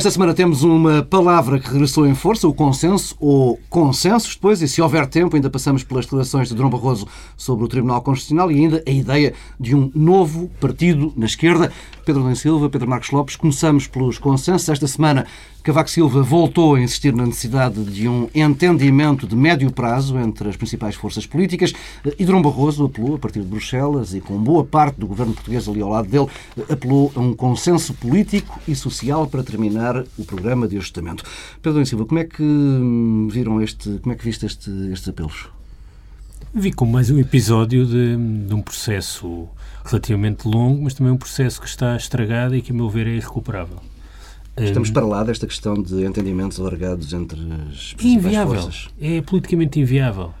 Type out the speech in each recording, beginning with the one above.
Esta semana temos uma palavra que regressou em força, o consenso, ou consensos depois, e se houver tempo ainda passamos pelas declarações de Dom Barroso sobre o Tribunal Constitucional e ainda a ideia de um novo partido na esquerda. Pedro Domingos Silva, Pedro Marcos Lopes, começamos pelos consensos. Esta semana Cavaco Silva voltou a insistir na necessidade de um entendimento de médio prazo entre as principais forças políticas e Dom Barroso apelou, a partir de Bruxelas e com boa parte do governo português ali ao lado dele, apelou a um consenso político e social para terminar o programa de ajustamento. Pedro Silva, como é que viram este, como é que viste este, estes apelos? Vi como mais um episódio de, de, um processo relativamente longo, mas também um processo que está estragado e que, a meu ver, é irrecuperável. Estamos para lá desta questão de entendimentos alargados entre as inviável. forças. É politicamente inviável.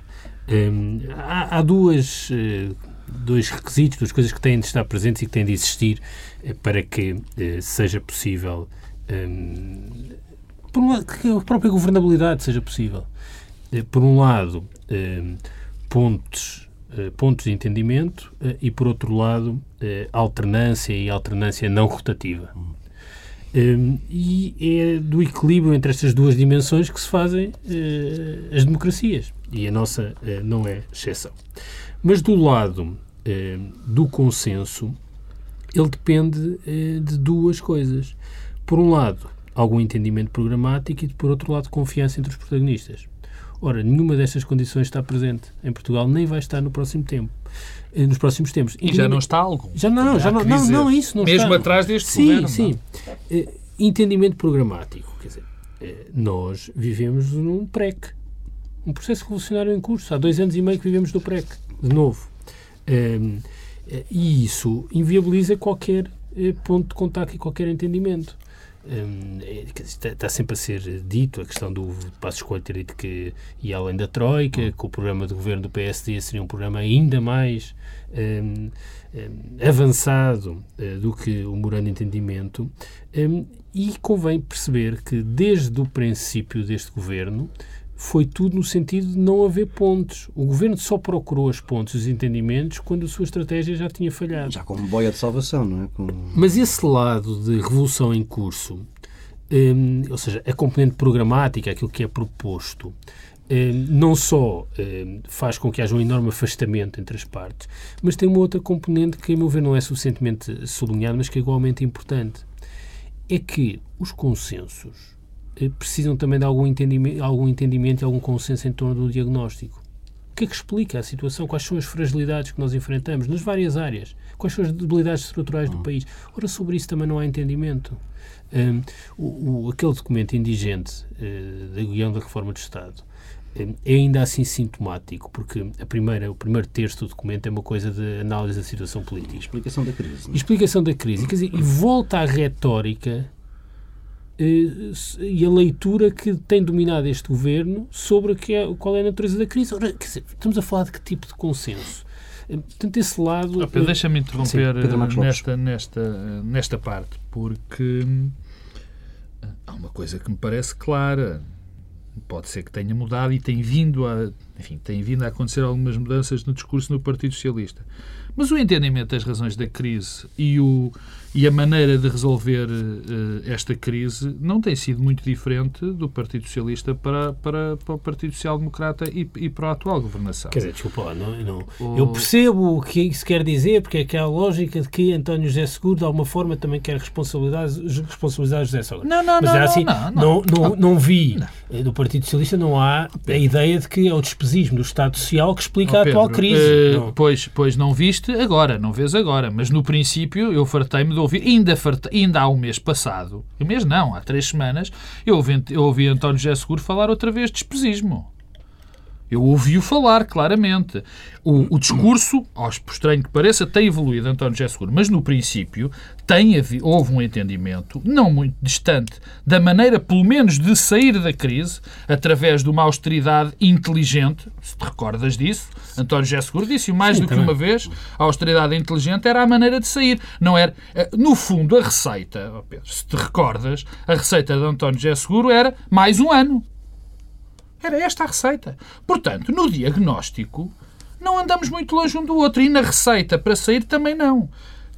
Um, há, há, duas, uh, dois requisitos, duas coisas que têm de estar presentes e que têm de existir uh, para que uh, seja possível um, por um lado, que a própria governabilidade seja possível. por um lado, pontos, pontos de entendimento e, por outro lado, alternância e alternância não rotativa. Um, e é do equilíbrio entre estas duas dimensões que se fazem as democracias. E a nossa não é exceção. Mas do lado do consenso, ele depende de duas coisas. Por um lado, algum entendimento programático e, por outro lado, confiança entre os protagonistas. Ora, nenhuma destas condições está presente em Portugal, nem vai estar no próximo tempo. Eh, nos próximos tempos. E já não está algo. Já não, já não, não, não, isso não Mesmo está. atrás deste sim, governo. Sim, sim. Uh, entendimento programático. Quer dizer, uh, nós vivemos num PREC. Um processo revolucionário em curso. Há dois anos e meio que vivemos do PREC, de novo. Uh, e isso inviabiliza qualquer ponto de contacto e qualquer entendimento. Hum, é, está sempre a ser dito a questão do Passo Escolho ter dito que ia além da Troika, que o programa de governo do PSD seria um programa ainda mais um, um, avançado uh, do que o Morando Entendimento. E convém perceber que, desde o princípio deste governo, foi tudo no sentido de não haver pontos. O governo só procurou as pontes os entendimentos quando a sua estratégia já tinha falhado. Já como boia de salvação, não é? Como... Mas esse lado de revolução em curso, um, ou seja, a componente programática, aquilo que é proposto, um, não só um, faz com que haja um enorme afastamento entre as partes, mas tem uma outra componente que, a meu ver, não é suficientemente sublinhada, mas que é igualmente importante. É que os consensos precisam também de algum entendimento, algum entendimento e algum consenso em torno do diagnóstico. O que é que explica a situação? Quais são as fragilidades que nós enfrentamos nas várias áreas? Quais são as debilidades estruturais do hum. país? Ora, sobre isso também não há entendimento. Um, o, o, aquele documento indigente uh, da Guião da Reforma do Estado um, é ainda assim sintomático, porque a primeira, o primeiro terço do documento é uma coisa de análise da situação política. Explicação da crise. É? Explicação da crise. Quer dizer, e volta à retórica eh, e a leitura que tem dominado este governo sobre que é, qual é a natureza da crise. Ora, dizer, estamos a falar de que tipo de consenso? Eh, portanto, esse lado. Oh, Deixa-me interromper Sim, nesta, nesta, nesta parte, porque há uma coisa que me parece clara. Pode ser que tenha mudado e tem vindo a, enfim, tem vindo a acontecer algumas mudanças no discurso no Partido Socialista. Mas o entendimento das razões da crise e o, e a maneira de resolver uh, esta crise não tem sido muito diferente do Partido Socialista para, para, para o Partido Social Democrata e, e, para a atual governação. Quer dizer, desculpa, não, não. O... eu percebo o que isso quer dizer, porque é que há a lógica de que António José Seguro, de alguma forma, também quer responsabilizar, responsabilizar José Seguro. Não, não, Mas não, é assim, não, não, não, não, vi não. do Partido Socialista, não há a ideia de que é o despesismo do Estado Social que explica oh, Pedro, a atual crise. Uh, pois, pois não viste agora, não vês agora, mas no princípio eu fartei-me de ouvir, ainda, ainda há um mês passado, um mês não, há três semanas, eu ouvi, eu ouvi António José Seguro falar outra vez de despesismo. Eu ouvi-o falar, claramente. O, o discurso, aos por estranho que pareça, tem evoluído, António José Seguro, mas no princípio tem, houve um entendimento, não muito distante, da maneira, pelo menos, de sair da crise, através de uma austeridade inteligente, se te recordas disso, António José Seguro disse mais Sim, do também. que uma vez, a austeridade inteligente era a maneira de sair. Não era, eh, no fundo, a receita, oh Pedro, se te recordas, a receita de António José Seguro era mais um ano. Era esta a receita. Portanto, no diagnóstico, não andamos muito longe um do outro. E na receita para sair também não.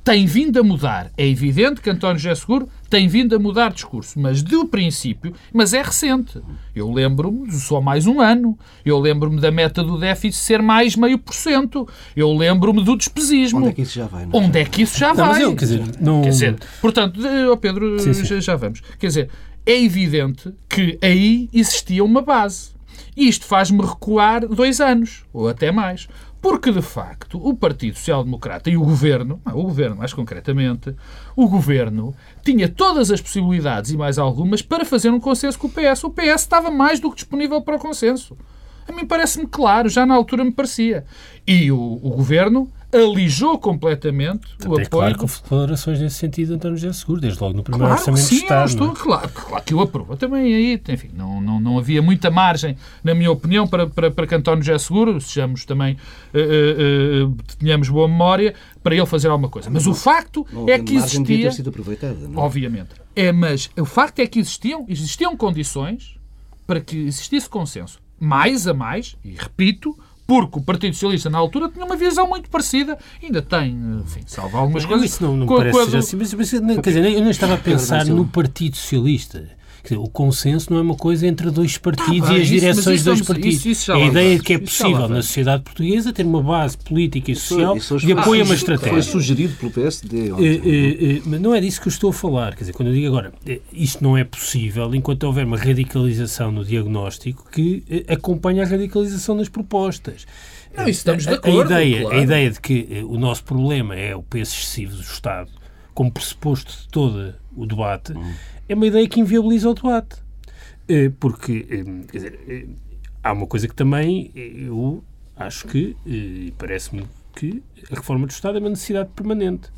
tem vindo a mudar. É evidente que António José Seguro tem vindo a mudar discurso, mas do princípio, mas é recente. Eu lembro-me de só mais um ano. Eu lembro-me da meta do déficit ser mais meio por cento. Eu lembro-me do despesismo. Onde é que isso já vai? Não? Onde é que isso já Não, vai? mas eu, quer dizer, não... Quer dizer, portanto, oh Pedro, Sim, sim. Já, já vamos. Quer dizer, é evidente que aí existia uma base. E isto faz-me recuar dois anos, ou até mais. Porque, de facto, o Partido Social Democrata e o Governo, o Governo mais concretamente, o Governo tinha todas as possibilidades e mais algumas para fazer um consenso com o PS. O PS estava mais do que disponível para o consenso. A mim parece-me claro, já na altura me parecia. E o, o Governo alijou completamente o É apoio... claro que houve declarações nesse sentido de António José Seguro, desde logo no primeiro Claro orçamento sim, de Estado. eu estou, não é? claro, claro que eu aprovo. Também aí, enfim, não, não, não havia muita margem, na minha opinião, para, para, para que António José Seguro, sejamos também, eh, eh, tenhamos boa memória, para ele fazer alguma coisa. Mas o facto Não é que existia... ter sido aproveitada. não é? Obviamente. É, mas o facto é que existiam, existiam condições para que existisse consenso. Mais a mais, e repito, porque o Partido Socialista na altura tinha uma visão muito parecida, ainda tem, enfim, salvo algumas Mas coisas. isso não, não parece assim. Mas, mas, quer dizer, eu não estava a pensar no Partido Socialista. Quer dizer, o consenso não é uma coisa entre dois partidos bem, e as isso- direções de dois partidos. isso- isso a ideia de que é já lá possível na sociedade portuguesa ter uma base política e social Isso de apoio a uma suge- Foi estratégia. sugerido pelo PSD. Eh, ontem. eh, eh, mas não é disso que eu estou a falar. Quer dizer, quando eu digo agora, isto não é possível enquanto houver uma radicalização no diagnóstico que acompanhe a radicalização das propostas. Não, isso estamos de A- a, acordo, ideia, claro. a ideia de que o nosso problema é o peso excessivo do Estado, como pressuposto de todo o debate, é uma ideia que inviabiliza o debate. Eh, Porque, eh, quer dizer, eh, há uma coisa que também eu acho que, e parece-me que a reforma do Estado é uma necessidade permanente.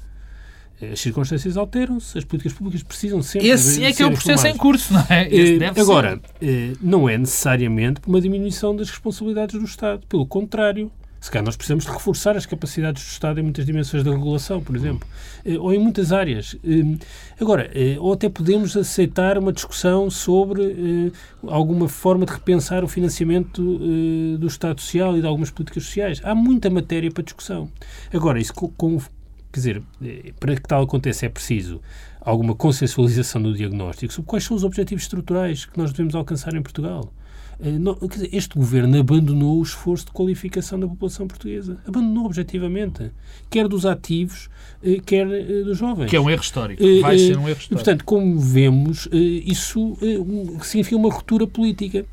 As circunstâncias alteram-se, as políticas públicas precisam sempre Esse de é que é o processo em curso, não é? Esse deve Agora, ser. não é necessariamente por uma diminuição das responsabilidades do Estado. Pelo contrário, se calhar nós precisamos de reforçar as capacidades do Estado em muitas dimensões da regulação, por exemplo, eh, ou em muitas áreas. Eh, Agora, eh, ou até podemos aceitar uma discussão sobre eh, alguma forma de repensar o financiamento do Estado Social e de algumas políticas sociais. Há muita matéria para discussão. Agora, isso com, Quer dizer, para que tal aconteça é preciso alguma consensualização do diagnóstico sobre quais são os objetivos estruturais que nós devemos alcançar em Portugal. Eh, não- dizer, este governo abandonou o esforço de qualificação da população portuguesa. Abandonou objetivamente. Quer dos ativos, eh, quer eh, dos jovens. Que é um erro histórico. Vai ser um erro E, histórico. portanto, como vemos, isso significa uma ruptura política.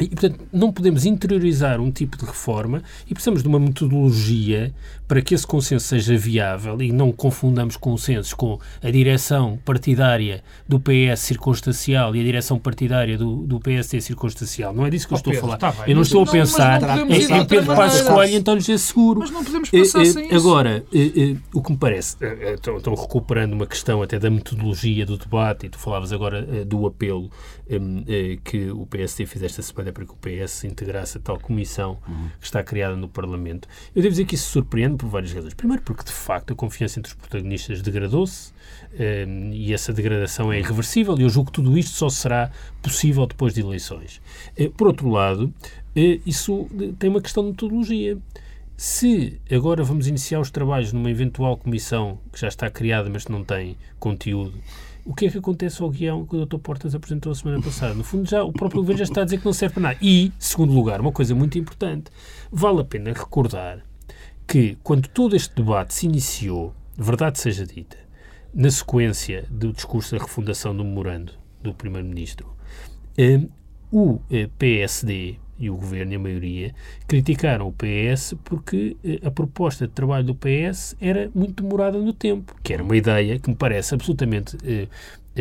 E, portanto, não podemos interiorizar um tipo de reforma e precisamos de uma metodologia para que esse consenso seja viável e não confundamos consensos com a direção partidária do PS circunstancial e a direção partidária do, do PSD circunstancial. Não é disso que eu Oh, estou Pedro, a falar. bem, eu não estou a não- não pensar em, em Pedro Passos. Coelho e António José Seguro. Mas não podemos Eh, passar eh, sem isso. Agora, eh, eh, o que me parece, eh, eh, estão, estão recuperando uma questão até da metodologia do debate, e tu falavas agora eh, do apelo eh, que o PSD fez esta semana para que o PS integrasse a tal comissão que está criada no Parlamento. Eu devo dizer que isso surpreende por várias razões. Primeiro, porque de facto a confiança entre os protagonistas degradou-se eh, e essa degradação é irreversível, e eu julgo que tudo isto só será possível depois de eleições. Eh, Por outro lado, eh, isso tem uma questão de metodologia. Se agora vamos iniciar os trabalhos numa eventual comissão que já está criada, mas que não tem conteúdo, o que é que acontece ao guião que o Dr. Portas apresentou a semana passada? No fundo, já, o próprio governo já está a dizer que não serve para nada. E, segundo lugar, uma coisa muito importante, vale a pena recordar que quando todo este debate se iniciou, verdade seja dita, na sequência do discurso da refundação do memorando do Primeiro-Ministro, eh, o eh, PSD e o Governo e a maioria criticaram o PS porque eh, a proposta de trabalho do PS era muito demorada no tempo, que era uma ideia que me parece absolutamente eh,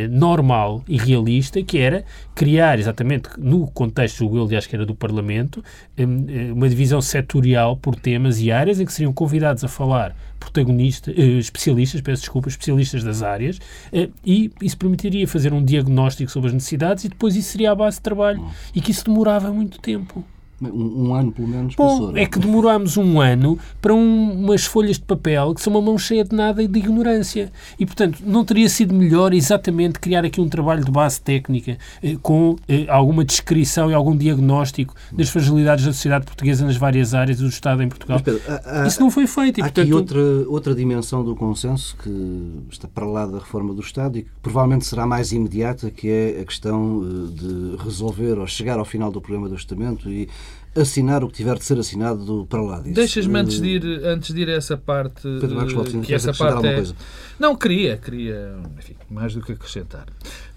normal e realista, que era criar exatamente no contexto, julgo eu, aliás, que era do Parlamento, eh, eh, uma divisão setorial por temas e áreas em que seriam convidados a falar protagonistas, eh, especialistas, peço desculpa, especialistas das áreas, eh, e isso permitiria fazer um diagnóstico sobre as necessidades e depois isso seria a base de trabalho e que isso demorava muito tempo. Um, um ano, pelo menos, Bom, passou. não é que demorámos um ano para um- umas folhas de papel que são uma mão cheia de nada e de ignorância. E, portanto, não teria sido melhor exatamente criar aqui um trabalho de base técnica eh, com eh, alguma descrição e algum diagnóstico das fragilidades da sociedade portuguesa nas várias áreas do Estado em Portugal? Mas, Pedro, há- há- Isso não foi feito e, Há aqui portanto, outra, outra dimensão do consenso que está para lá da reforma do Estado e que provavelmente será mais imediata, que é a questão eh, de resolver ou chegar ao final do programa do Orçamento e assinar o que tiver de ser assinado do- para lá disso. Deixas-me Eh, antes de ir, antes de ir a essa parte. Pedro Marcos Lopes, que essa parte alguma é... coisa? Não, queria, queria, enfim, mais do que acrescentar.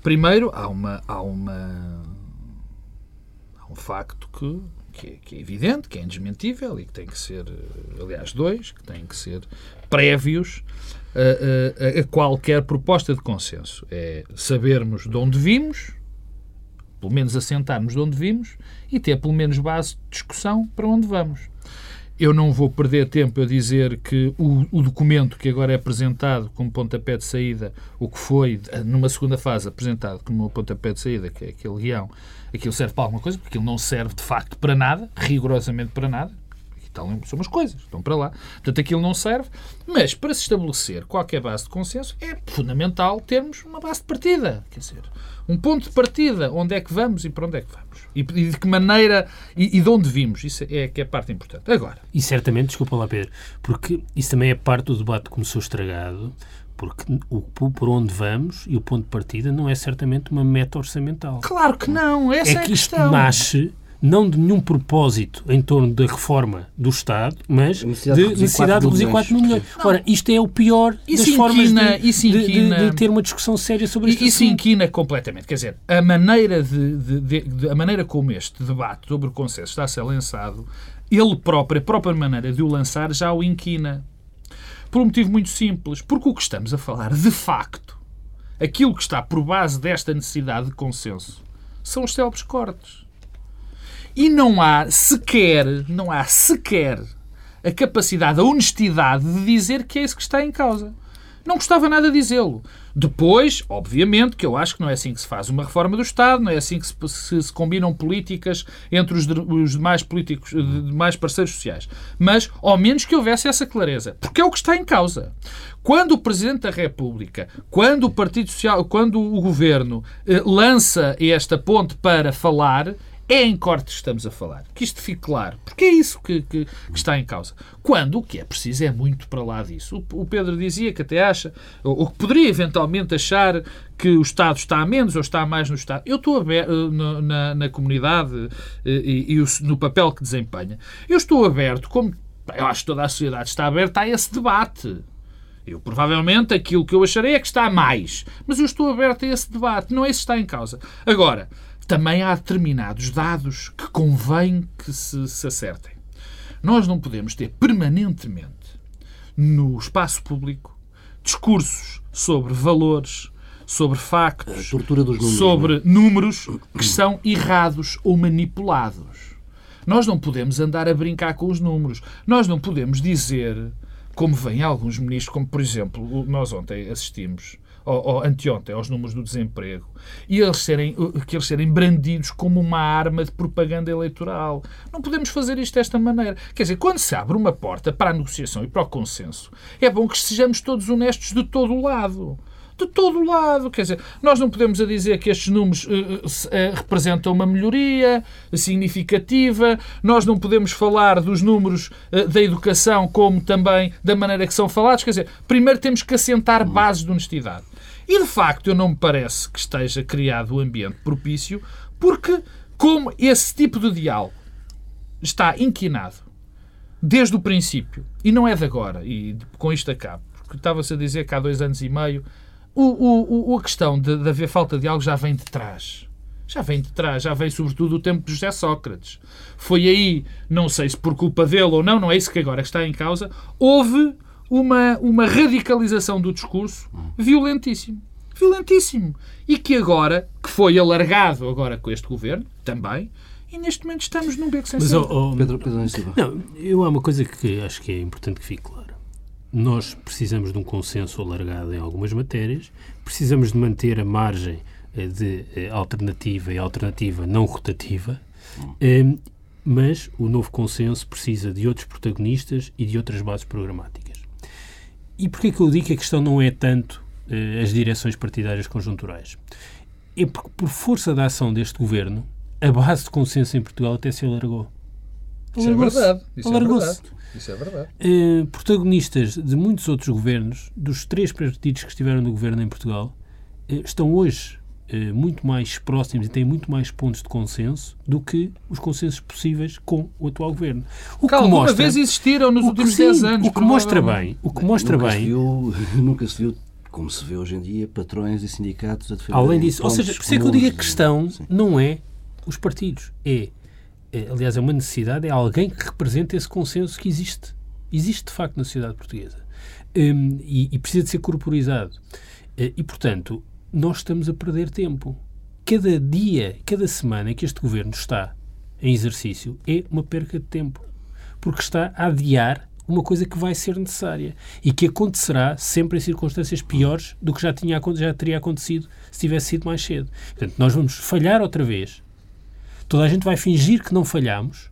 Primeiro, há uma. Há uma há um facto que, que, é, que é evidente, que é indesmentível e que tem que ser, aliás, dois, que têm que ser prévios a, a- a qualquer proposta de consenso. É sabermos de onde vimos, pelo menos assentarmos de onde vimos e ter pelo menos base de discussão para onde vamos. Eu não vou perder tempo a dizer que o, o documento que agora é apresentado como pontapé de saída, o que foi, numa segunda fase, apresentado como pontapé de saída, que é aquele guião, aquilo serve para alguma coisa, porque aquilo não serve de facto para nada, rigorosamente para nada. E tal, são umas coisas, estão para lá. Portanto, aquilo não serve, mas para se estabelecer qualquer base de consenso é fundamental termos uma base de partida. Quer dizer, um ponto de partida, onde é que vamos e para onde é que vamos. E, e de que maneira e, e de onde vimos. Isso é que é a parte importante. Agora, E certamente, desculpa lá, Pedro, porque isso também é parte do debate que começou estragado, porque o por onde vamos e o ponto de partida não é certamente uma meta orçamental. claro que não, essa é, é a que isto questão. nasce não de nenhum propósito em torno da reforma do Estado, mas necessidade de necessidade de reduzir 4 4 milhões. Ora, isto é o pior Isso das formas inquina- de, isso de- de- inquina- de ter uma discussão séria sobre E isso assunto. inquina completamente. Quer dizer, a maneira, de, de- de- de- a maneira como este debate sobre o consenso está a ser lançado, ele próprio, a própria maneira de o lançar já o inquina. Por um motivo muito simples. Porque o que estamos a falar, de facto, aquilo que está por base desta necessidade de consenso, são os célebres cortes. E não há sequer, não há sequer a capacidade, a honestidade de dizer que é isso que está em causa. Não gostava nada dizê-lo. Depois, obviamente, que eu acho que não é assim que se faz uma reforma do Estado, não é assim que se, se- se combinam políticas entre os, os demais políticos, demais parceiros sociais. Mas, ao menos que houvesse essa clareza. Porque é o que está em causa. Quando o Presidente da República, quando o Partido Social, quando o Governo eh, lança esta ponte para falar, é em cortes que estamos a falar. Que isto fique claro. Porque é isso que, que- que está em causa. Quando o que é preciso é muito para lá disso. O, o Pedro dizia que até acha, ou, ou que poderia eventualmente achar que o Estado está a menos ou está a mais no Estado. Eu estou aberto eh, na, na comunidade eh, e, e o- no papel que desempenha. Eu estou aberto, como eu acho que toda a sociedade está aberta a esse debate. Eu, provavelmente, aquilo que eu acharei é que está a mais. Mas eu estou aberto a esse debate. Não é isso que está em causa. Agora, também há determinados dados que convém que se, se acertem. Nós não podemos ter permanentemente no espaço público discursos sobre valores, sobre factos, números, sobre números que são errados ou manipulados. Nós não podemos andar a brincar com os números. Nós não podemos dizer, como vêm alguns ministros, como por exemplo, nós ontem assistimos, ou, ou anteontem, aos números do desemprego, e eles serem, que eles serem brandidos como uma arma de propaganda eleitoral. Não podemos fazer isto desta maneira. Quer dizer, quando se abre uma porta para a negociação e para o consenso, é bom que sejamos todos honestos de todo o lado de todo o lado. Quer dizer, nós não podemos a dizer que estes números eh, eh, se- eh, representam uma melhoria significativa, nós não podemos falar dos números eh, da educação como também da maneira que são falados. Quer dizer, primeiro temos que assentar bases de honestidade. E de facto, eu não me parece que esteja criado o ambiente propício, porque, como esse tipo de diálogo está inquinado desde o princípio, e não é de agora, e com isto acabo, porque estava-se a dizer que há dois anos e meio, o, o, o- a questão de, de haver falta de algo já vem de trás. Já vem de trás, já vem sobretudo do tempo de José Sócrates. Foi aí, não sei se por culpa dele ou não, não é isso que agora está em causa, houve uma, uma radicalização do discurso violentíssimo. Violentíssimo. E que agora, que foi alargado agora com este governo, também, e neste momento estamos num beco sem Mas, saída. oh, oh, Pedro, Pedro Silva. Não, eu há uma coisa que acho que é importante que fique clara. Nós precisamos de um consenso alargado em algumas matérias, precisamos de manter a margem eh, de eh, alternativa e alternativa não rotativa, eh, mas o novo consenso precisa de outros protagonistas e de outras bases programáticas. E porquê que eu digo que a questão não é tanto eh, as direções partidárias conjunturais? É porque, por força da ação deste governo, a base de consenso em Portugal até se alargou. Isso é verdade. Isso é Alargou-se. verdade. Isso é verdade. Eh, protagonistas de muitos outros governos, dos três partidos que estiveram no governo em Portugal, eh, estão hoje muito mais próximos e têm muito mais pontos de consenso do que os consensos possíveis com o atual governo. O Que alguma vez existiram nos que, últimos sim, 10 anos. O que mostra bem, o que mostra nunca Se bem, viu, nunca se viu, como se vê hoje em dia, patrões e sindicatos a defender. além disso, ou seja, por isso é que eu digo a questão Sim. não é os partidos, é, é, aliás, é uma necessidade, é alguém que represente esse consenso que existe. Existe, de facto, na sociedade portuguesa. Hum, e, e precisa de ser corporizado. Eh, E, portanto, nós estamos a perder tempo. Cada dia, cada semana que este governo está em exercício é uma perca de tempo. Porque está a adiar uma coisa que vai ser necessária e que acontecerá sempre em circunstâncias piores do que já, tinha, já teria acontecido se tivesse sido mais cedo. Portanto, nós vamos falhar outra vez. Toda a gente vai fingir que não falhamos,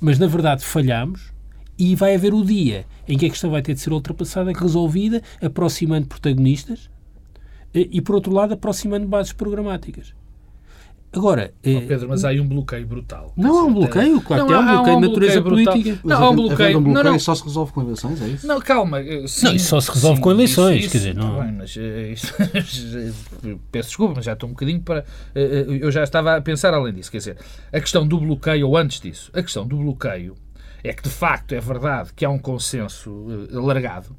mas na verdade falhamos e vai haver o dia em que a questão vai ter de ser ultrapassada, resolvida, aproximando protagonistas e, por outro lado, aproximando bases programáticas. Agora, eh, Oh, Pedro, mas há aí um bloqueio brutal. não há um bloqueio, claro que Não, há um bloqueio de natureza brutal. política. Não, há um bloqueio. um Não, bloqueio não. só se resolve com eleições, é isso? Não, calma. eh, sim, Não, isso só se resolve sim, com eleições, isso- quer dizer, não- tá bem, mas, eh, isso- peço desculpa, mas já estou um bocadinho para. Eu já estava a pensar além disso. Quer dizer, a questão do bloqueio, ou antes disso, a questão do bloqueio é que de facto é verdade que há um consenso alargado,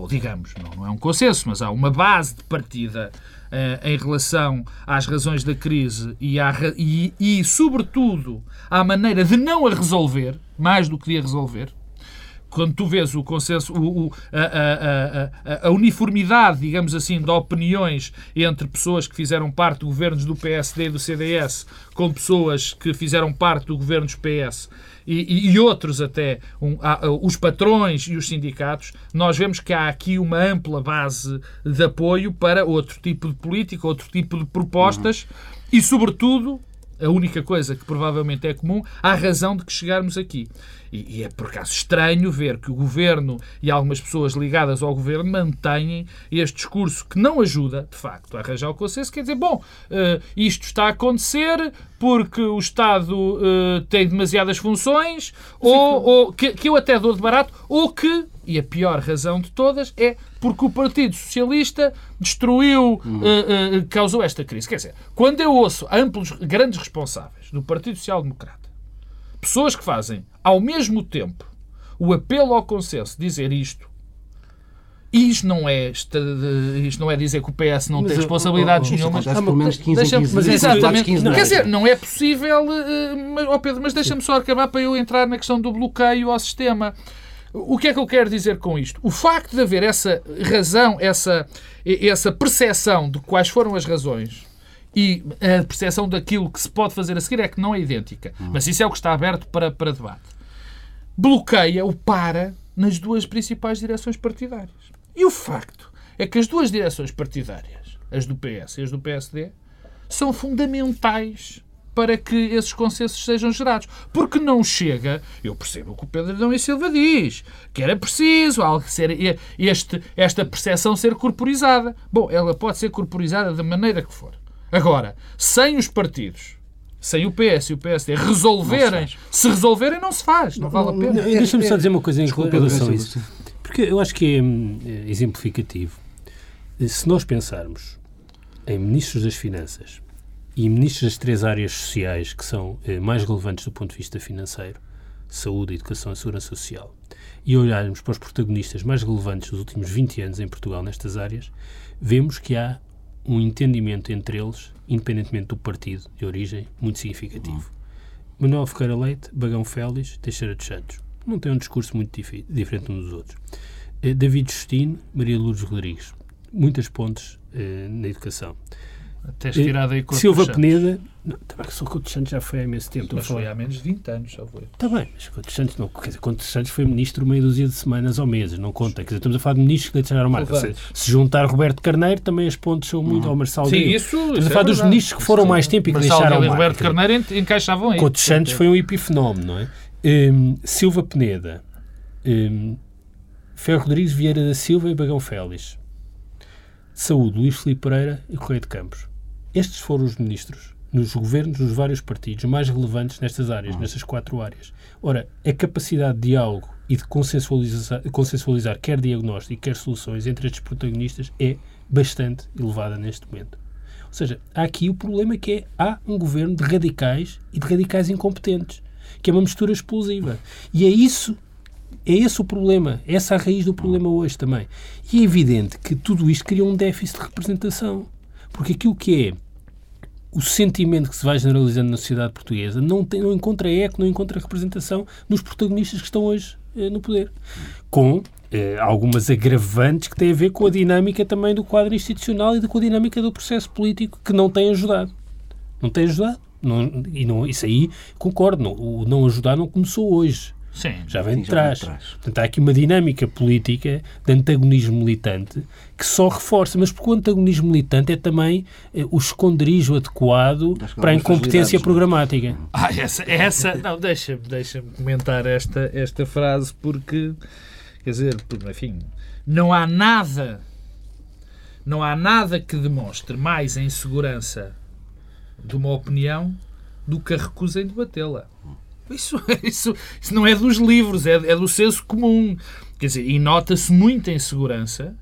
ou digamos, não, não é um consenso, mas há uma base de partida eh, em relação às razões da crise e, à e, e, sobretudo, à maneira de não a resolver, mais do que de a resolver. Quando tu vês o consenso, o- o- a, a- a- a- a uniformidade, digamos assim, de opiniões entre pessoas que fizeram parte de governos do PSD e do CDS com pessoas que fizeram parte do governo dos PS e, e- outros até, um, uh, os patrões e os sindicatos, nós vemos que há aqui uma ampla base de apoio para outro tipo de política, outro tipo de propostas e, sobretudo, a única coisa que provavelmente é comum, há razão de que chegarmos aqui. E, e é por acaso estranho ver que o governo e algumas pessoas ligadas ao governo mantêm este discurso que não ajuda, de facto, a arranjar o consenso. Quer dizer, bom, eh, isto está a acontecer porque o Estado eh, tem demasiadas funções, ou, ou que, que eu até dou de barato, ou que, e a pior razão de todas, é porque o Partido Socialista destruiu, eh, eh, causou esta crise. Quer dizer, quando eu ouço amplos, grandes responsáveis do Partido Social Democrata, pessoas que fazem ao mesmo tempo o apelo ao consenso, dizer isto, isto não é, esta- isto não é dizer que o PS não Mas, tem oh, responsabilidades oh, oh, isso nenhumas. pelo menos 15 em Deixa-me- 15 mas exatamente. 15 Quer dias. dizer, não é possível. eh, mas, ó Pedro, mas deixa-me só acabar para eu entrar na questão do bloqueio ao sistema. O que é que eu quero dizer com isto? O facto de haver essa razão, essa, essa percepção de quais foram as razões e a percepção daquilo que se pode fazer a seguir é que não é idêntica. Mas isso é o que está aberto para, para debate. Bloqueia ou para nas duas principais direções partidárias. E o facto é que as duas direções partidárias, as do PS e as do PSD, são fundamentais para que esses consensos sejam gerados. Porque não chega, eu percebo o que o Pedro Adão e Silva diz, que era preciso algo ser, este, esta percepção ser corporizada. Bom, ela pode ser corporizada da maneira que for. Agora, sem os partidos, sem o PS e o PSD resolverem, se, resolverem, não se faz, não, vale a pena. Não, Deixa-me só dizer uma coisa em Desculpa, relação a isso. Porque eu acho que é é exemplificativo. Se nós pensarmos em ministros das Finanças e ministros das três áreas sociais que são eh, mais relevantes do ponto de vista financeiro, saúde, educação e segurança social, e olharmos para os protagonistas mais relevantes dos últimos 20 anos em Portugal nestas áreas, vemos que há um entendimento entre eles, independentemente do partido de origem, muito significativo. Manuel Ferreira Leite, Bagão Félix, Teixeira dos Santos. Não tem um discurso muito difi- diferente uns dos outros. Eh, David Justino, Maria Lourdes Rodrigues. Muitas pontes eh, na educação. Tens tirado aí com Silva Peneda. Não, também que o Couto Santos já foi há imenso tempo. Mas foi há menos de 20 anos, só foi. Está bem, mas Couto Santos não. Quer dizer, Couto Santos foi ministro meia dúzia de semanas ou meses, não conta. Quer dizer, estamos a falar de ministros que deixaram marca. Se, se juntar Roberto Carneiro, também as pontes são muito. Ou Marçal Sim, isso. Estamos isso a falar é dos ministros que foram mais tempo e que Marçal deixaram e marca. Roberto Carneiro en- encaixavam aí. Couto Santos foi um epifenómeno, não é? Hum, Silva Peneda, hum, Ferro Rodrigues Vieira da Silva e Bagão Félix. Saúde, Luís Filipe Pereira e Correio de Campos. Estes foram os ministros nos governos dos vários partidos mais relevantes nestas áreas, nestas quatro áreas. Ora, a capacidade de diálogo e de consensualizar, consensualizar quer diagnóstico, quer soluções entre estes protagonistas é bastante elevada neste momento. Ou seja, há aqui o problema que é há um governo de radicais e de radicais incompetentes, que é uma mistura explosiva. E é isso, é esse o problema, é essa a raiz do problema hoje também. E é evidente que tudo isto cria um déficit de representação. Porque aquilo que é o sentimento que se vai generalizando na sociedade portuguesa não, tem, não encontra eco, não encontra representação nos protagonistas que estão hoje eh, no poder. Com eh, algumas agravantes que têm a ver com a dinâmica também do quadro institucional e com a dinâmica do processo político que não tem ajudado. Não tem ajudado. Não, e não, isso aí, concordo, não, o não ajudar não começou hoje. Sim. Já vem de trás. Portanto, há aqui uma dinâmica política de antagonismo militante que só reforça, mas porque o antagonismo militante é também eh, o esconderijo adequado para a incompetência fragilidades, programática. Ah, essa, essa não, deixa-me deixa comentar esta, esta frase porque, quer dizer, enfim, não há nada, não há nada que demonstre mais a insegurança de uma opinião do que a recusa em debatê-la. Isso, isso, isso não é dos livros, é, é do senso comum. Quer dizer, e nota-se muita insegurança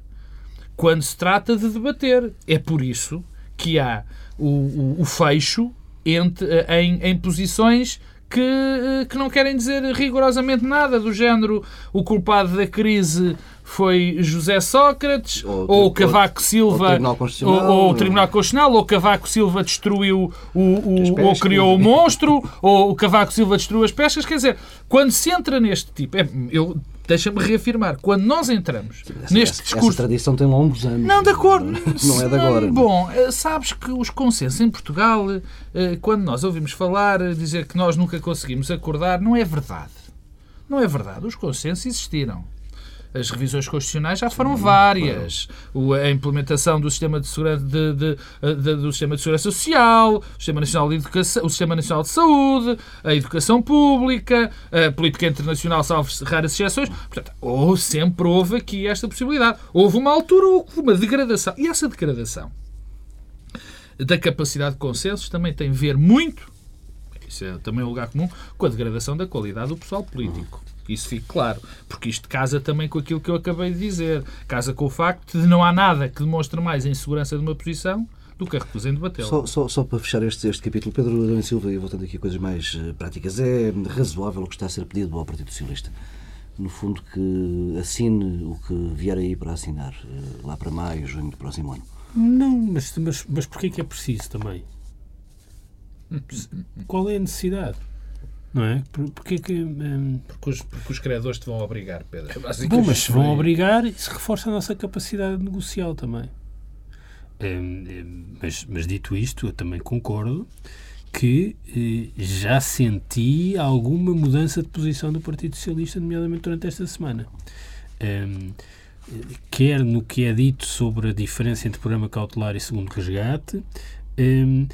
quando se trata de debater. É por isso que há o, o, o fecho entre, eh, em, em posições que, eh, que não querem dizer rigorosamente nada, do género o culpado da crise foi José Sócrates, Ou- ou, Cavaco Silva, ou Tribunal Constitucional, ou- o Tribunal Constitucional, ou Cavaco Silva destruiu o, o- ou criou o monstro, ou o Cavaco Silva destruiu as pescas. Quer dizer, quando se entra neste tipo, é, eu deixa-me reafirmar, quando nós entramos Essa, neste discurso essa tradição tem longos anos. não, de acordo. Não é de agora. Bom, eh, sabes que os consensos em Portugal, eh, quando nós ouvimos falar, eh, dizer que nós nunca conseguimos acordar, não é verdade. Não é verdade. Os consensos existiram. As revisões constitucionais já foram várias. O- A implementação do sistema de segurança, de- de- de- do sistema de segurança social, o sistema nacional de educação, o sistema nacional de saúde, a educação pública, a política internacional, salvo raras exceções. Portanto, houve, sempre houve aqui esta possibilidade. Houve uma altura, houve uma degradação. E essa degradação da capacidade de consensos também tem a ver muito, isso é também um lugar comum, com a degradação da qualidade do pessoal político. Que Isso fique claro, porque isto casa também com aquilo que eu acabei de dizer. Casa com o facto de não há nada que demonstre mais a insegurança de uma posição do que a recusa em debatê-la. Só, só, só para fechar este, este capítulo, Pedro Adão Silva, e voltando aqui a coisas mais eh, práticas, é razoável o que está a ser pedido ao Partido Socialista? No fundo, que assine o que vier aí para assinar, eh, lá para maio, junho do próximo ano. Não, mas, mas, mas porquê que é preciso também? Qual é a necessidade? Não é? Por- Porquê que. hum, Porque os, porque os credores te vão obrigar, Pedro. É Bom, mas se vão obrigar, isso reforça a nossa capacidade negocial também. Hum, hum, mas, mas dito isto, eu também concordo que eh, já senti alguma mudança de posição do Partido Socialista, nomeadamente durante esta semana. Eh, quer no que é dito sobre a diferença entre programa cautelar e segundo resgate, hum,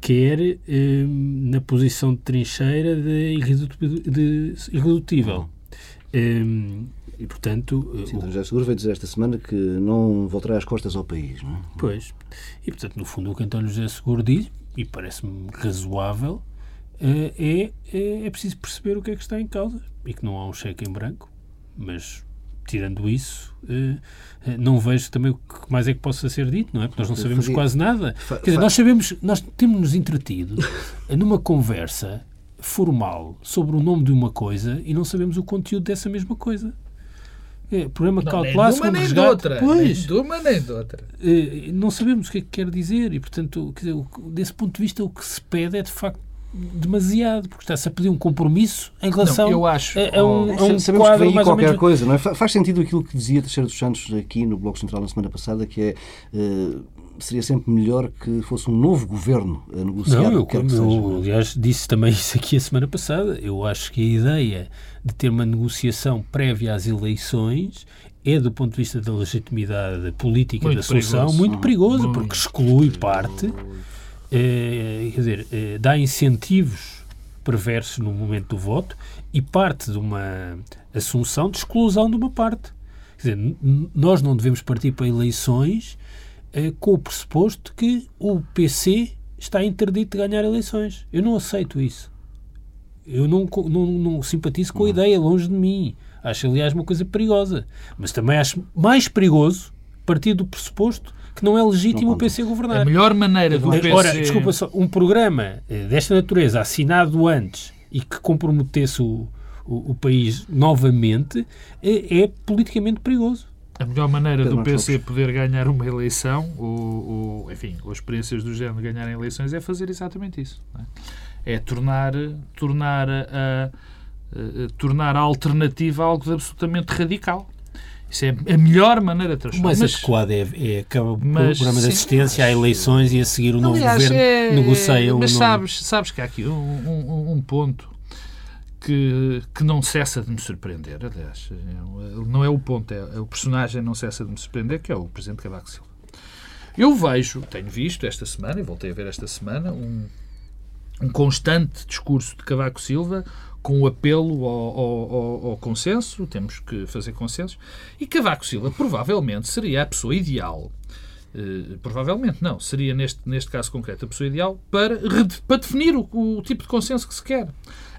quer hum, na posição de trincheira de, irredutível. De irredutível. Hum, e, portanto, eh, Sim, o- José Seguro veio dizer esta semana que não voltará as costas ao país. Não é? Pois. E, portanto, no fundo, o que António José Seguro diz, e parece-me razoável, eh, é, é, é preciso perceber o que é que está em causa e que não há um cheque em branco. Mas, tirando isso, eh, eh, não vejo também o que mais é que possa ser dito, não é? Porque nós não sabemos fazia- quase nada. Quer dizer, nós sabemos, nós temos-nos entretido numa conversa formal sobre o nome de uma coisa e não sabemos o conteúdo dessa mesma coisa. É, programa Não, cautelar, nem de uma nem de outra. Pois. Nem de uma nem de outra. Eh, não sabemos o que é que quer dizer e, portanto, quer dizer, desse ponto de vista, o que se pede é de facto demasiado, porque está-se a pedir um compromisso em relação Não, eu acho- a, a um, a um Sabemos que quadro vem aí mais ou qualquer menos... coisa, não é? Fa- Faz sentido aquilo que dizia Teixeira dos Santos aqui no Bloco Central na semana passada, que é eh, seria sempre melhor que fosse um novo governo a negociar Não, eu, que que eu, seja. aliás, disse também isso aqui a semana passada. Eu acho que a ideia de ter uma negociação prévia às eleições é, do ponto de vista da legitimidade política Muito da solução, perigoso. muito perigoso, Muito porque exclui parte, eh, quer dizer, eh, dá incentivos perversos no momento do voto e parte de uma assunção de exclusão de uma parte. Quer dizer, nós não devemos partir para eleições eh, com o pressuposto que o PC está interdito de ganhar eleições. Eu não aceito isso. Eu não, não, não simpatizo com a ideia, longe de mim. Acho, aliás, uma coisa perigosa. Mas também acho mais perigoso partir do pressuposto que não é legítimo Não o PC governar. A melhor maneira do PC... Ora, desculpa só, um programa eh, desta natureza assinado antes e que comprometesse o, o, o país novamente é, é politicamente perigoso. A melhor maneira Pedro do Marcos PC poder ganhar uma eleição, ou, ou, enfim, ou experiências do género de ganharem eleições, é fazer exatamente isso. não É, É tornar, tornar, a, a- a- tornar a alternativa algo de absolutamente radical. Isso é a melhor maneira de O transformar. mais Mas- adequado é, é acaba o mas, programa de assistência a eleições e a seguir o novo Aliás, governo é- negocia o Mas sabes, sabes que há aqui um, um- um ponto que, que não cessa de me surpreender. Aliás, é- não é o ponto, é, é o personagem não cessa de me surpreender, que é o Presidente Cavaco Silva. Eu vejo, tenho visto esta semana, e voltei a ver esta semana, um, um constante discurso de Cavaco Silva com o apelo ao, ao- ao- consenso, temos que fazer consensos, e Cavaco Silva provavelmente seria a pessoa ideal, eh, provavelmente não, seria neste, neste caso concreto a pessoa ideal para, para definir o, o tipo de consenso que se quer.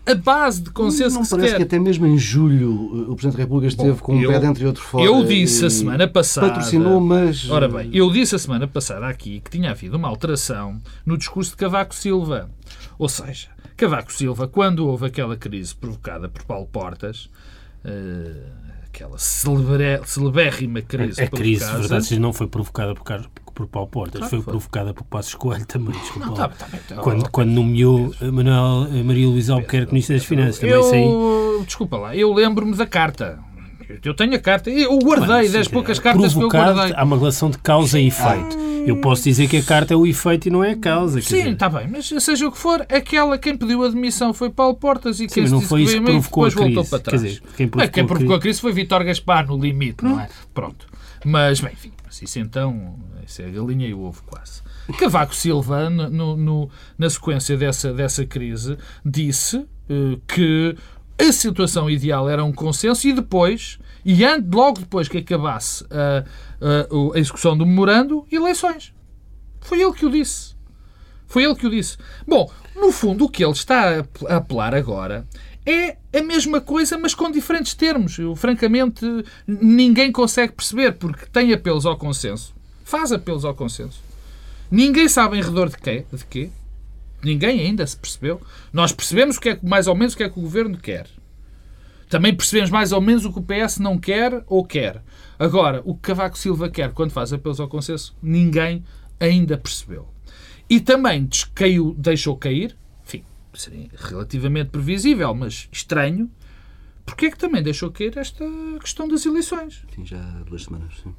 A base de consenso não que se parece quer. que até mesmo em julho o Presidente da República esteve com um eu- pé dentro e outro fora. eu disse a semana passada- Patrocinou, mas. Ora bem, eu disse a semana passada aqui que tinha havido uma alteração no discurso de Cavaco Silva. Ou seja, Cavaco Silva, quando houve aquela crise provocada por Paulo Portas, eh, aquela celebre- celebérrima crise A crise, provocada- verdade, não foi provocada por, Carlos- por Paulo Portas, Claro foi, foi. provocada por Passos Coelho também, desculpa Não, tá, tá bem, tá- quando, quando nomeou a Manuel, a Maria Luísa Albuquerque Ministra das Finanças, também eu, desculpa lá, eu lembro-me da carta. Eu tenho a carta, eu guardei das Sim, poucas é cartas que eu guardei. Há uma relação de causa e efeito. Eu posso dizer que a carta é o efeito e não é a causa. Sim, está bem, mas seja o que for, aquela quem pediu a demissão foi Paulo Portas e quem se não foi isso que provocou a depois voltou crise. para trás. dizer, quem Bem, provocou quem a provocou a crise- crise foi Vítor Gaspar no limite, não é? Pronto. Mas, bem, enfim, mas isso então, isso é a galinha e o ovo quase. Cavaco Silva, no, no- no- na sequência dessa, dessa crise, disse eh, que a situação ideal era um consenso e depois, e logo depois que acabasse a, a- a execução do memorando, eleições. Foi ele que o disse. Foi ele que o disse. Bom, no fundo, o que ele está a apelar agora é a mesma coisa, mas com diferentes termos. Eu, francamente, ninguém consegue perceber, porque tem apelos ao consenso. Faz apelos ao consenso. Ninguém sabe em redor de quê. De quê. Ninguém ainda se percebeu. Nós percebemos o que é, que- mais ou menos o que é que o governo quer. Também percebemos mais ou menos o que o PS não quer ou quer. Agora, o que Cavaco Silva quer quando faz apelos ao consenso, ninguém ainda percebeu. E também descaiu, deixou cair, enfim, seria relativamente previsível, mas estranho, porque é que também deixou cair esta questão das eleições? Sim, já há duas semanas. Sim.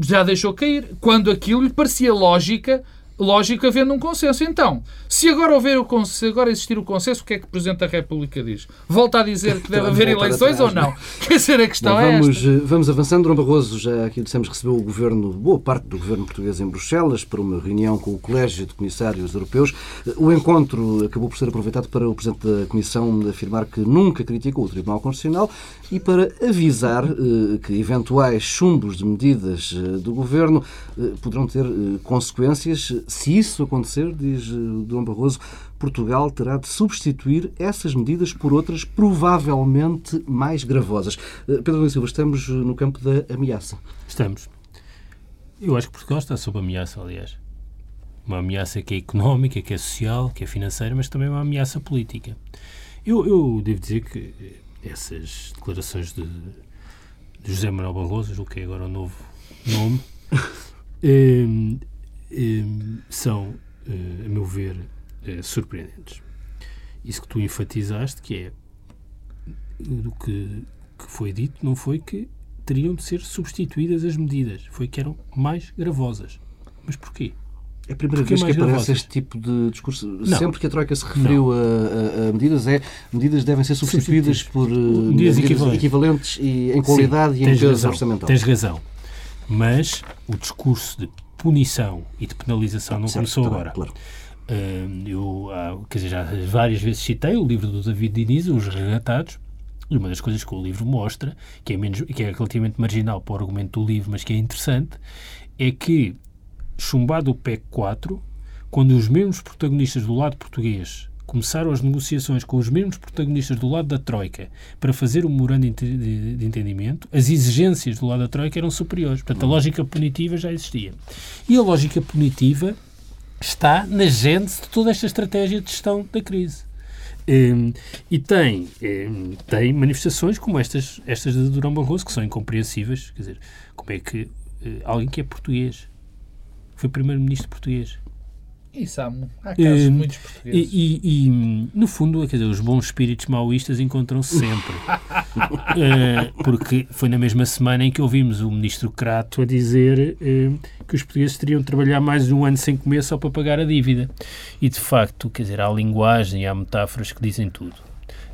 já deixou cair, quando aquilo lhe parecia lógica, lógico havendo um consenso. Então, se agora, houver o consenso, se agora existir o consenso, o que é que o Presidente da República diz? Volta a dizer que deve haver eleições atrás, ou não? Quer dizer, a questão Bom, é vamos, esta. eh, vamos avançando. Dom Barroso, já aqui dissemos, recebeu o governo, boa parte do governo português em Bruxelas para uma reunião com o Colégio de Comissários Europeus. Eh, O encontro acabou por ser aproveitado para o Presidente da Comissão afirmar que nunca criticou o Tribunal Constitucional e para avisar eh, que eventuais chumbos de medidas eh, do governo eh, poderão ter eh, consequências. Se isso acontecer, diz eh, Dom Barroso, Portugal terá de substituir essas medidas por outras provavelmente mais gravosas. Eh, Pedro Luís Silva, estamos eh, no campo da ameaça. Estamos. Eu acho que Portugal está sob ameaça, aliás. Uma ameaça que é económica, que é social, que é financeira, mas também uma ameaça política. Eu, eu devo dizer que essas declarações de, de José Manuel Barroso, julgo que é agora o novo nome, são, eh, a meu ver, eh, surpreendentes. Isso que tu enfatizaste, que é do que, que foi dito, não foi que teriam de ser substituídas as medidas, foi que eram mais gravosas. Mas porquê? É a primeira Porque vez que aparece gravosas. este tipo de discurso. Não. Sempre que a Troika se referiu a, a- a medidas, é medidas devem ser substituídas por eh, Medidas equivalentes. equivalentes e, em qualidade Sim, e em peso razão, orçamental. Tens razão. Mas o discurso de punição e de penalização não Certo, começou tá bem, agora. claro. Hum, eu, quer dizer, já várias vezes citei o livro do David Diniz, Os Resgatados, e uma das coisas que o livro mostra, que é, menos, que é relativamente marginal para o argumento do livro, mas que é interessante, é que, chumbado o PEC 4, quando os mesmos protagonistas do lado português começaram as negociações com os mesmos protagonistas do lado da Troika para fazer o memorando de ente- de, de entendimento, as exigências do lado da Troika eram superiores. Portanto, a lógica punitiva já existia. E a lógica punitiva está na gênese de toda esta estratégia de gestão da crise. Hum, e tem, hum, tem manifestações como estas, estas de Durão Barroso, que são incompreensíveis. Quer dizer, como é que eh, alguém que é português, foi primeiro-ministro português, Isso há, há casos Hum, muitos portugueses. e, e- e, no fundo, quer dizer, os bons espíritos maoístas encontram-se sempre. Eh, porque foi na mesma semana em que ouvimos o ministro Crato a dizer eh, que os portugueses teriam de trabalhar mais de um ano sem comer só para pagar a dívida. E, de facto, quer dizer, há linguagem, há metáforas que dizem tudo.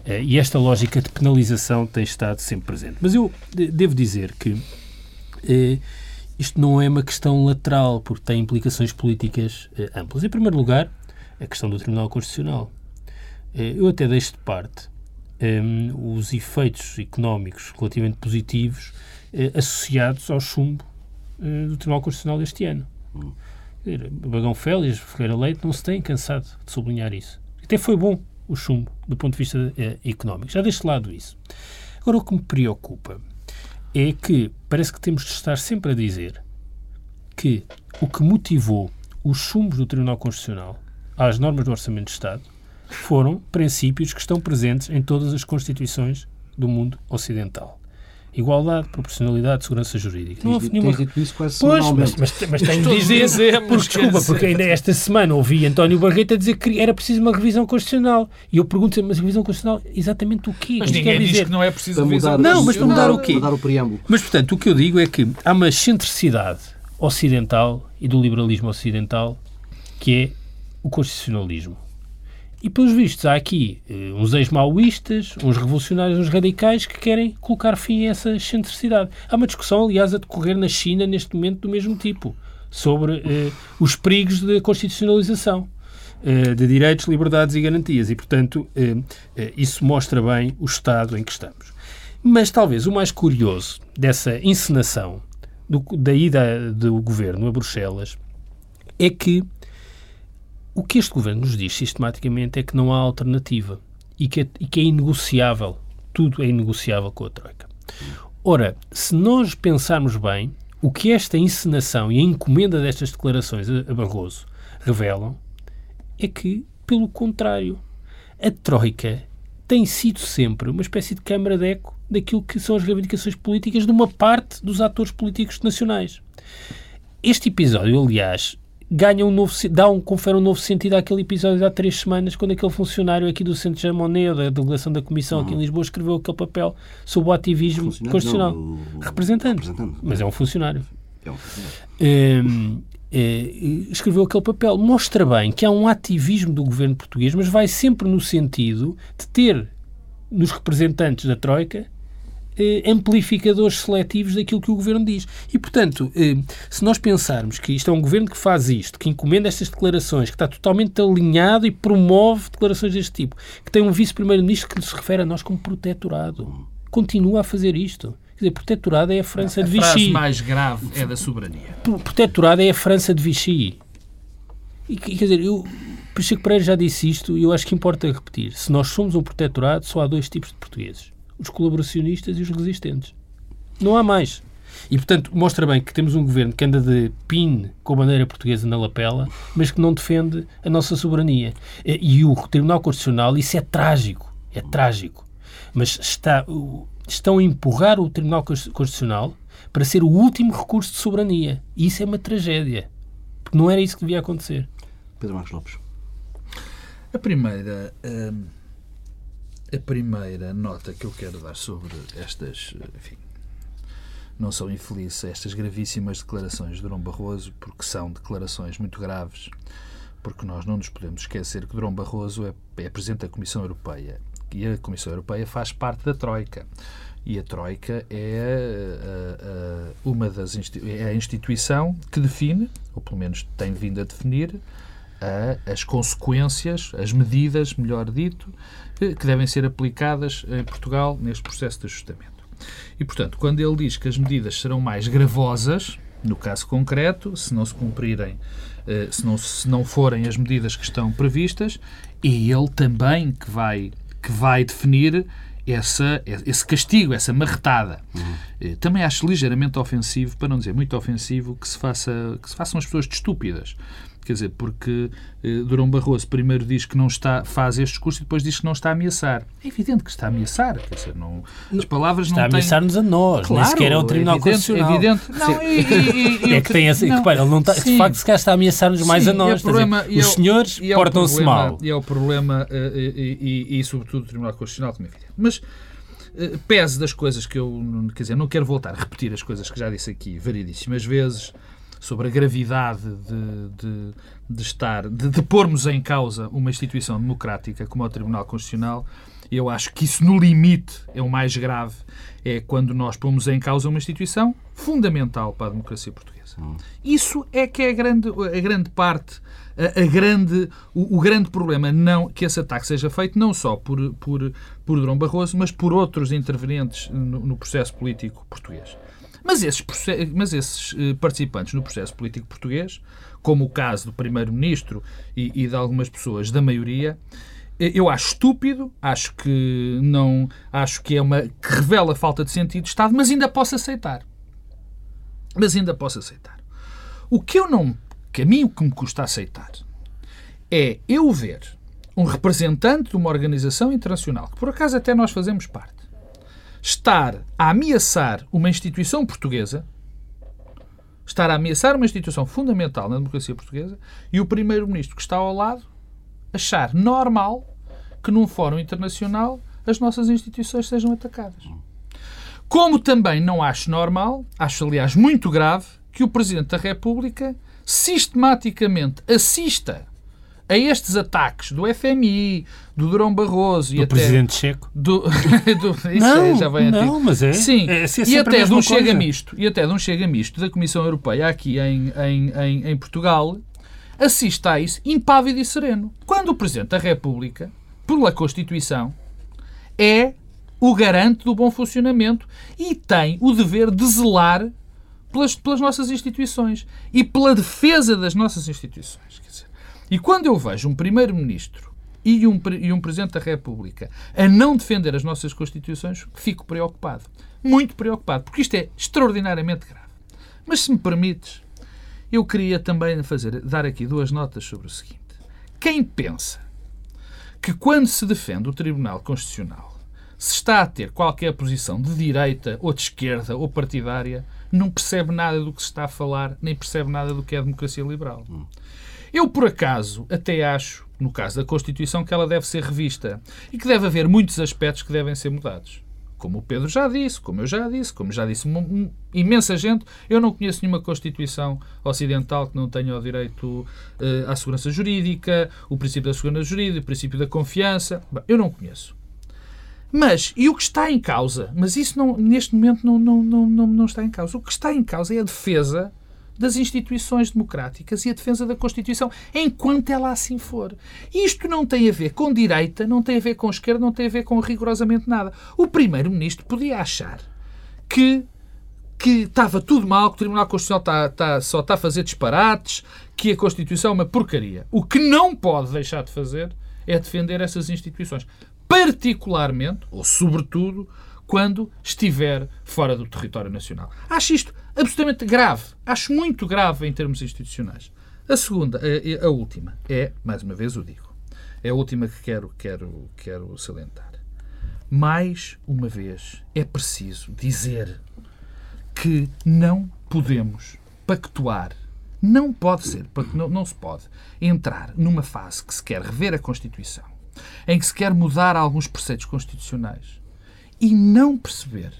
Eh, e esta lógica de penalização tem estado sempre presente. Mas eu de- devo dizer que eh, isto não é uma questão lateral, porque tem implicações políticas eh, amplas. Em primeiro lugar, a questão do Tribunal Constitucional. Eh, eu até deixo de parte em, os efeitos económicos relativamente positivos eh, associados ao chumbo eh, do Tribunal Constitucional este ano. Dizer, Bagão Félix, Ferreira Leite não se têm cansado de sublinhar isso. Até foi bom o chumbo do ponto de vista eh, económico. Já deixo de lado isso. Agora, o que me preocupa é que parece que temos de estar sempre a dizer que o que motivou os chumbos do Tribunal Constitucional às normas do Orçamento de Estado foram princípios que estão presentes em todas as constituições do mundo ocidental. Igualdade, proporcionalidade, segurança jurídica. Não houve nenhuma... tens dito isso quase Pois, mas, mas, mas tenho de dizer, porque, desculpa, porque ainda esta semana ouvi António Barreto a dizer que era preciso uma revisão constitucional. E eu pergunto, mas revisão constitucional, exatamente o quê? Mas ninguém quer diz dizer... que não é preciso revisão Não, mas para mudar o quê? Mudar o preâmbulo. Mas, portanto, o que eu digo é que há uma excentricidade ocidental e do liberalismo ocidental que é o constitucionalismo. E, pelos vistos, há aqui eh, uns ex-maoístas, uns revolucionários, uns radicais que querem colocar fim a essa excentricidade. Há uma discussão, aliás, a decorrer na China neste momento do mesmo tipo, sobre eh, os perigos da constitucionalização eh, de direitos, liberdades e garantias. E, portanto, eh, eh, isso mostra bem o estado em que estamos. Mas talvez o mais curioso dessa encenação do, da ida do governo a Bruxelas é que o que este governo nos diz sistematicamente é que não há alternativa e que é, e que é inegociável. Tudo é inegociável com a Troika. Ora, se nós pensarmos bem, o que esta encenação e a encomenda destas declarações a Barroso revelam é que, pelo contrário, a Troika tem sido sempre uma espécie de câmara de eco daquilo que são as reivindicações políticas de uma parte dos atores políticos nacionais. Este episódio, aliás, ganha um novo, dá um, confere um novo sentido àquele episódio de há três semanas, quando aquele funcionário aqui do Centro Germonet, da delegação da Comissão aqui em Lisboa, escreveu aquele papel sobre o ativismo constitucional. não, o- Representante. representante. Mas é um funcionário. É um funcionário. Hum, eh, escreveu aquele papel. Mostra bem que há um ativismo do governo português, mas vai sempre no sentido de ter nos representantes da Troika amplificadores seletivos daquilo que o governo diz. E, portanto, eh, se nós pensarmos que isto é um governo que faz isto, que encomenda estas declarações, que está totalmente alinhado e promove declarações deste tipo, que tem um vice-primeiro-ministro que se refere a nós como protetorado, continua a fazer isto. Quer dizer, protetorado é a França A de frase Vichy. mais grave é da soberania. Pro- protetorado é a França de Vichy. E, quer dizer, eu, Pacheco Pereira já disse isto e eu acho que importa repetir. Se nós somos um protetorado, só há dois tipos de portugueses. Os colaboracionistas e os resistentes. Não há mais. E, portanto, mostra bem que temos um governo que anda de pin com a bandeira portuguesa na lapela, mas que não defende a nossa soberania. E, o Tribunal Constitucional, isso é trágico. É trágico. Mas está, estão a empurrar o Tribunal Cons- Constitucional para ser o último recurso de soberania. E isso é uma tragédia. Porque não era isso que devia acontecer. Pedro Marcos Lopes. A primeira, hum, a primeira nota que eu quero dar sobre estas, enfim, não são infelizes estas gravíssimas declarações de Durão Barroso, porque são declarações muito graves, porque nós não nos podemos esquecer que Durão Barroso é, é Presidente da Comissão Europeia e a Comissão Europeia faz parte da Troika. E a Troika é a, a, uma das é a instituição que define, ou pelo menos tem vindo a definir, a, as consequências, as medidas, melhor dito, que devem ser aplicadas em Portugal neste processo de ajustamento. E, portanto, quando ele diz que as medidas serão mais gravosas, no caso concreto, se não se cumprirem, eh, se não, se não forem as medidas que estão previstas, é ele também que vai, que vai definir essa, esse castigo, essa marretada. Uhum. Também acho ligeiramente ofensivo, para não dizer muito ofensivo, que se, faça, que se façam as pessoas de estúpidas. Quer dizer, porque eh, Durão Barroso primeiro diz que não está, faz este discurso e depois diz que não está a ameaçar. É evidente que está a ameaçar. Quer dizer, não, as palavras está não a ameaçar-nos a nós, claro, nem sequer é o Tribunal evidente, Constitucional. Evidente. Não, e, e, e, é que tem essa, não, repara, ele não está, de facto, se calhar está a ameaçar-nos mais a nós. Problema, dizer, os é, senhores é portam-se mal. E é o problema, eh, e, e, sobretudo o Tribunal Constitucional, como é evidente. Mas eh, pese das coisas que eu, quer dizer, não quero voltar a repetir as coisas que já disse aqui variedíssimas vezes, sobre a gravidade de, de, de estar, de, de pormos em causa uma instituição democrática como o Tribunal Constitucional, eu acho que isso, no limite, é o mais grave, é quando nós pomos em causa uma instituição fundamental para a democracia portuguesa. Hum. Isso é que é a grande, a grande parte, a, a grande, o, o, grande problema, não que esse ataque seja feito não só por, por, por Durão Barroso, mas por outros intervenientes no, no processo político português. Mas esses, mas esses eh, participantes no processo político português, como o caso do Primeiro-Ministro e, e de algumas pessoas da maioria, eh, eu acho estúpido, acho que não, acho que é uma que revela falta de sentido de Estado, mas ainda posso aceitar. Mas ainda posso aceitar. O que eu não, que a mim o que me custa aceitar é eu ver um representante de uma organização internacional, que por acaso até nós fazemos parte, estar a ameaçar uma instituição portuguesa, estar a ameaçar uma instituição fundamental na democracia portuguesa, e o primeiro-ministro que está ao lado achar normal que num fórum internacional as nossas instituições sejam atacadas. Como também não acho normal, acho aliás muito grave, que o Presidente da República sistematicamente assista a estes ataques do FMI, do Durão Barroso do e Presidente Checo. Do, do, isso não, é, já vem não, mas é. Sim, é, é e até de um chega misto, e até de um chega misto da Comissão Europeia aqui em, em, em, em Portugal, assiste a isso impávido e sereno. Quando o Presidente da República, pela Constituição, é o garante do bom funcionamento e tem o dever de zelar pelas, pelas nossas instituições e pela defesa das nossas instituições. Quer dizer, e quando eu vejo um Primeiro-Ministro e um, e um Presidente da República a não defender as nossas Constituições, fico preocupado. Muito preocupado, porque isto é extraordinariamente grave. Mas se me permites, eu queria também fazer, dar aqui duas notas sobre o seguinte. Quem pensa que quando se defende o Tribunal Constitucional se está a ter qualquer posição de direita ou de esquerda ou partidária, não percebe nada do que se está a falar, nem percebe nada do que é a democracia liberal. Hum. Eu, por acaso, até acho, no caso da Constituição, que ela deve ser revista e que deve haver muitos aspectos que devem ser mudados. Como o Pedro já disse, como eu já disse, como já disse imensa gente, eu não conheço nenhuma Constituição ocidental que não tenha o direito uh, à segurança jurídica, o princípio da segurança jurídica, o princípio da confiança. Eu não conheço. Mas, e o que está em causa? Mas isso não, neste momento não, não, não, não, não está em causa. O que está em causa é a defesa das instituições democráticas e a defesa da Constituição, enquanto ela assim for. Isto não tem a ver com direita, não tem a ver com esquerda, não tem a ver com rigorosamente nada. O Primeiro-Ministro podia achar que que estava tudo mal, que o Tribunal Constitucional está, está, só está a fazer disparates, que a Constituição é uma porcaria. O que não pode deixar de fazer é defender essas instituições. Particularmente, ou sobretudo, quando estiver fora do território nacional. Acho isto absolutamente grave. Acho muito grave em termos institucionais. A segunda, a, a última, é, mais uma vez o digo, é a última que quero, quero, quero salientar. Mais uma vez, é preciso dizer que não podemos pactuar, não pode ser, não, não se pode entrar numa fase que se quer rever a Constituição, em que se quer mudar alguns preceitos constitucionais, e não perceber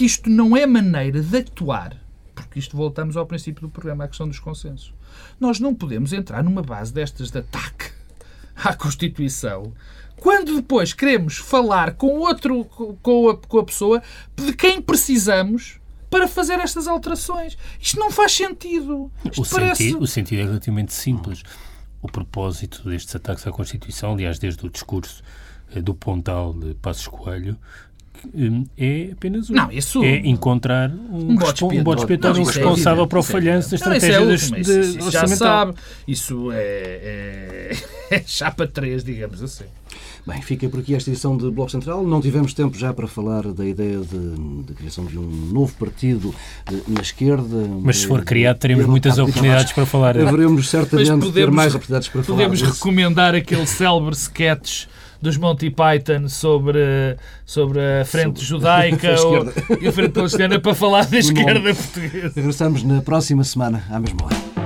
que isto não é maneira de atuar, porque isto voltamos ao princípio do programa, à questão dos consensos. Nós não podemos entrar numa base destas de ataque à Constituição quando depois queremos falar com outro, com a, com a pessoa de quem precisamos para fazer estas alterações. Isto não faz sentido. Isto o, parece... sentido, o sentido é relativamente simples. O propósito destes ataques à Constituição, aliás, desde o discurso eh, do Pontal de Passos Coelho, é apenas um. Não, isso... É encontrar um, um bode expiatório, um responsável para o falhanço da estratégia não, isso é de, isso, isso já sabe. Isso é, é, é chapa 3, digamos assim. Bem, fica por aqui esta edição de Bloco Central. Não tivemos tempo já para falar da ideia de, de criação de um novo partido eh, na esquerda. Mas se for criado, teremos muitas oportunidades para falar. Haveremos certamente podemos, ter mais oportunidades para podemos falar. Podemos recomendar aquele célebre sketch dos Monty Python sobre, sobre a frente sobre judaica a ou, e a frente palestina para falar da esquerda portuguesa. Regressamos na próxima semana, à mesma hora.